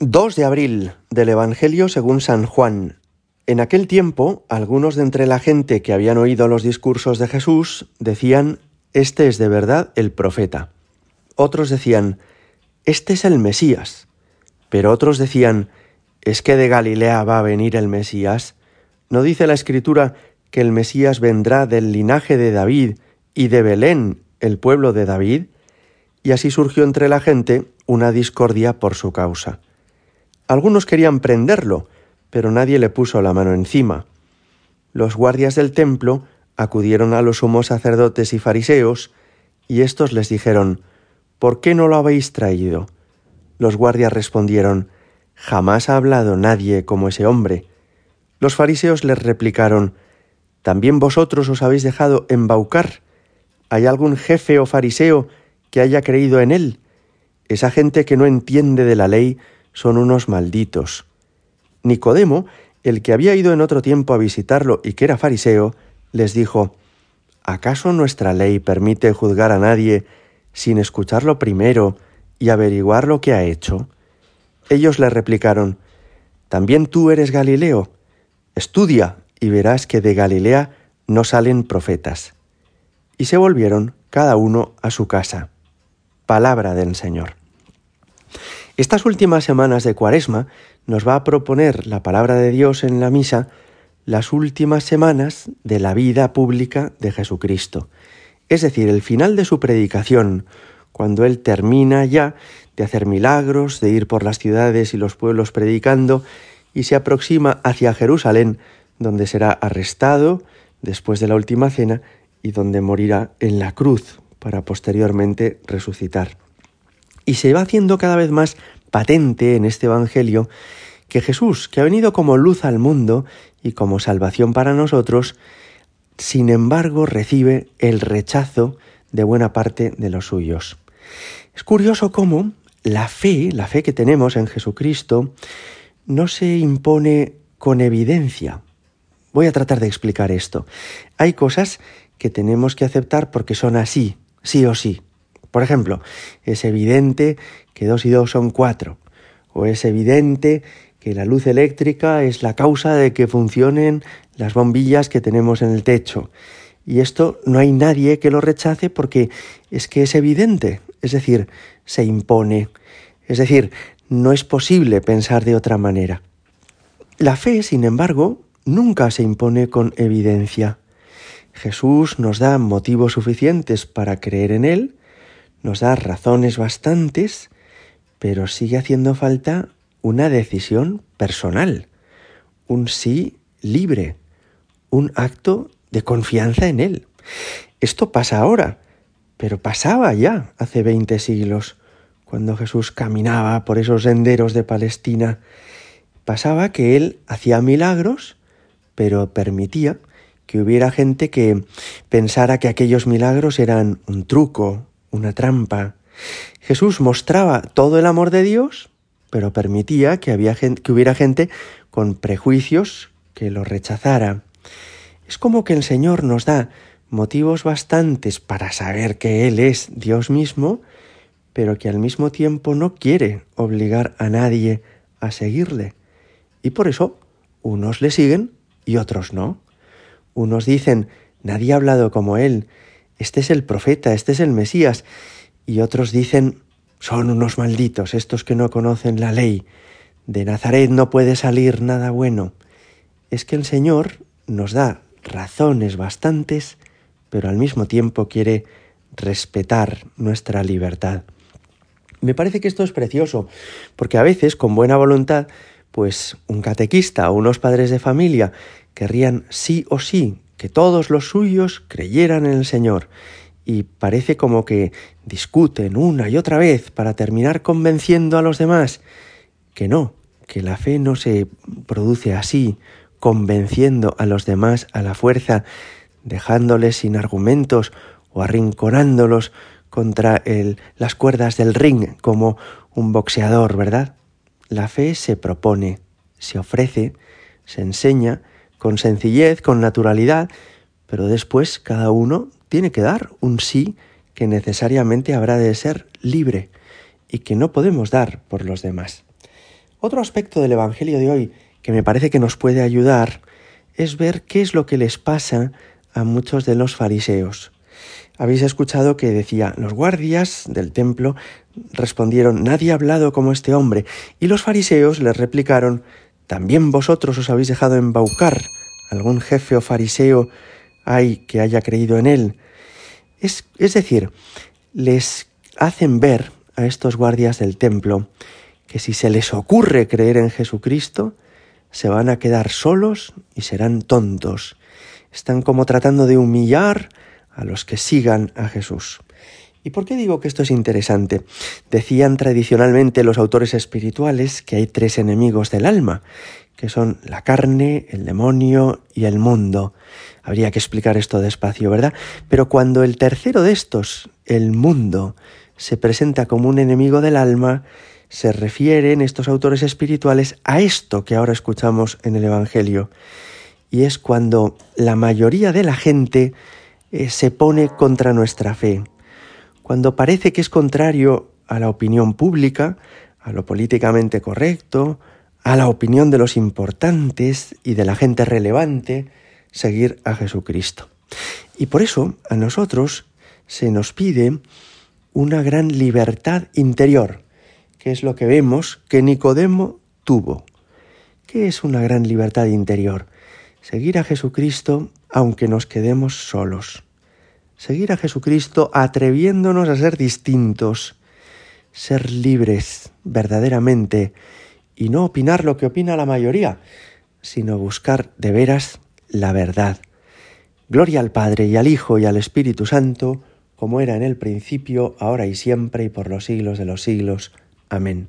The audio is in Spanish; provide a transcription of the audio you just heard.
2 de abril del Evangelio según San Juan. En aquel tiempo, algunos de entre la gente que habían oído los discursos de Jesús decían, Este es de verdad el profeta. Otros decían, Este es el Mesías. Pero otros decían, ¿es que de Galilea va a venir el Mesías? ¿No dice la Escritura que el Mesías vendrá del linaje de David y de Belén, el pueblo de David? Y así surgió entre la gente una discordia por su causa. Algunos querían prenderlo, pero nadie le puso la mano encima. Los guardias del templo acudieron a los sumos sacerdotes y fariseos, y éstos les dijeron, ¿Por qué no lo habéis traído? Los guardias respondieron, Jamás ha hablado nadie como ese hombre. Los fariseos les replicaron, ¿También vosotros os habéis dejado embaucar? ¿Hay algún jefe o fariseo que haya creído en él? Esa gente que no entiende de la ley son unos malditos. Nicodemo, el que había ido en otro tiempo a visitarlo y que era fariseo, les dijo, ¿acaso nuestra ley permite juzgar a nadie sin escucharlo primero y averiguar lo que ha hecho? Ellos le replicaron, ¿también tú eres Galileo? Estudia y verás que de Galilea no salen profetas. Y se volvieron cada uno a su casa. Palabra del Señor. Estas últimas semanas de Cuaresma nos va a proponer la palabra de Dios en la misa las últimas semanas de la vida pública de Jesucristo, es decir, el final de su predicación, cuando Él termina ya de hacer milagros, de ir por las ciudades y los pueblos predicando, y se aproxima hacia Jerusalén, donde será arrestado después de la última cena y donde morirá en la cruz para posteriormente resucitar. Y se va haciendo cada vez más patente en este Evangelio que Jesús, que ha venido como luz al mundo y como salvación para nosotros, sin embargo recibe el rechazo de buena parte de los suyos. Es curioso cómo la fe, la fe que tenemos en Jesucristo, no se impone con evidencia. Voy a tratar de explicar esto. Hay cosas que tenemos que aceptar porque son así, sí o sí. Por ejemplo, es evidente que dos y dos son cuatro, o es evidente que la luz eléctrica es la causa de que funcionen las bombillas que tenemos en el techo. Y esto no hay nadie que lo rechace porque es que es evidente, es decir, se impone. Es decir, no es posible pensar de otra manera. La fe, sin embargo, nunca se impone con evidencia. Jesús nos da motivos suficientes para creer en Él, nos da razones bastantes, pero sigue haciendo falta una decisión personal, un sí libre, un acto de confianza en Él. Esto pasa ahora, pero pasaba ya hace veinte siglos, cuando Jesús caminaba por esos senderos de Palestina. Pasaba que Él hacía milagros, pero permitía que hubiera gente que pensara que aquellos milagros eran un truco, una trampa. Jesús mostraba todo el amor de Dios, pero permitía que, había que hubiera gente con prejuicios que lo rechazara. Es como que el Señor nos da motivos bastantes para saber que Él es Dios mismo, pero que al mismo tiempo no quiere obligar a nadie a seguirle. Y por eso unos le siguen y otros no. Unos dicen, nadie ha hablado como Él, este es el profeta, este es el Mesías. Y otros dicen, son unos malditos, estos que no conocen la ley. De Nazaret no puede salir nada bueno. Es que el Señor nos da razones bastantes, pero al mismo tiempo quiere respetar nuestra libertad. Me parece que esto es precioso, porque a veces, con buena voluntad, pues un catequista o unos padres de familia querrían sí o sí que todos los suyos creyeran en el Señor, y parece como que discuten una y otra vez para terminar convenciendo a los demás que no, que la fe no se produce así, convenciendo a los demás a la fuerza, dejándoles sin argumentos o arrinconándolos contra las cuerdas del ring como un boxeador, ¿verdad? La fe se propone, se ofrece, se enseña con sencillez, con naturalidad, pero después cada uno tiene que dar un sí que necesariamente habrá de ser libre y que no podemos dar por los demás. Otro aspecto del Evangelio de hoy que me parece que nos puede ayudar es ver qué es lo que les pasa a muchos de los fariseos. Habéis escuchado que decía, los guardias del templo respondieron, nadie ha hablado como este hombre. Y los fariseos les replicaron, también vosotros os habéis dejado embaucar. ¿Algún jefe o fariseo hay que haya creído en él? Es, es decir, les hacen ver a estos guardias del templo que si se les ocurre creer en Jesucristo, se van a quedar solos y serán tontos. Están como tratando de humillar a los que sigan a Jesús. ¿Y por qué digo que esto es interesante? Decían tradicionalmente los autores espirituales que hay tres enemigos del alma, que son la carne, el demonio y el mundo. Habría que explicar esto despacio, ¿verdad? Pero cuando el tercero de estos, el mundo, se presenta como un enemigo del alma, se refieren estos autores espirituales a esto que ahora escuchamos en el Evangelio. Y es cuando la mayoría de la gente eh, se pone contra nuestra fe, cuando parece que es contrario a la opinión pública, a lo políticamente correcto, a la opinión de los importantes y de la gente relevante, seguir a Jesucristo. Y por eso a nosotros se nos pide una gran libertad interior, que es lo que vemos que Nicodemo tuvo. ¿Qué es una gran libertad interior? Seguir a Jesucristo aunque nos quedemos solos. Seguir a Jesucristo atreviéndonos a ser distintos, ser libres verdaderamente y no opinar lo que opina la mayoría, sino buscar de veras la verdad. Gloria al Padre y al Hijo y al Espíritu Santo, como era en el principio, ahora y siempre y por los siglos de los siglos. Amén.